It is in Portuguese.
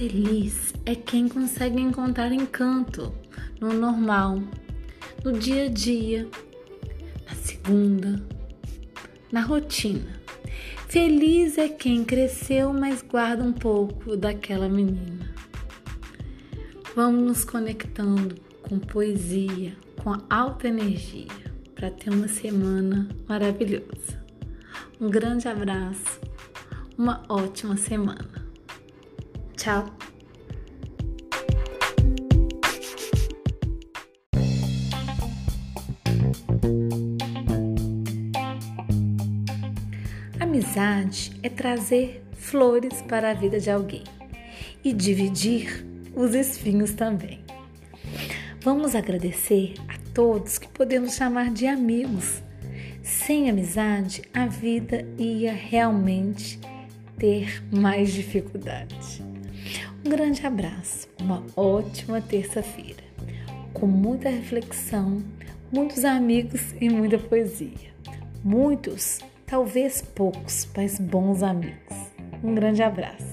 Feliz é quem consegue encontrar encanto no normal, no dia a dia, na segunda, na rotina. Feliz é quem cresceu, mas guarda um pouco daquela menina. Vamos nos conectando com poesia, com alta energia, para ter uma semana maravilhosa. Um grande abraço, uma ótima semana. Tchau! Amizade é trazer flores para a vida de alguém e dividir os espinhos também. Vamos agradecer a todos que podemos chamar de amigos. Sem amizade, a vida ia realmente ter mais dificuldade. Um grande abraço, uma ótima terça-feira, com muita reflexão, muitos amigos e muita poesia. Muitos, talvez poucos, mas bons amigos. Um grande abraço.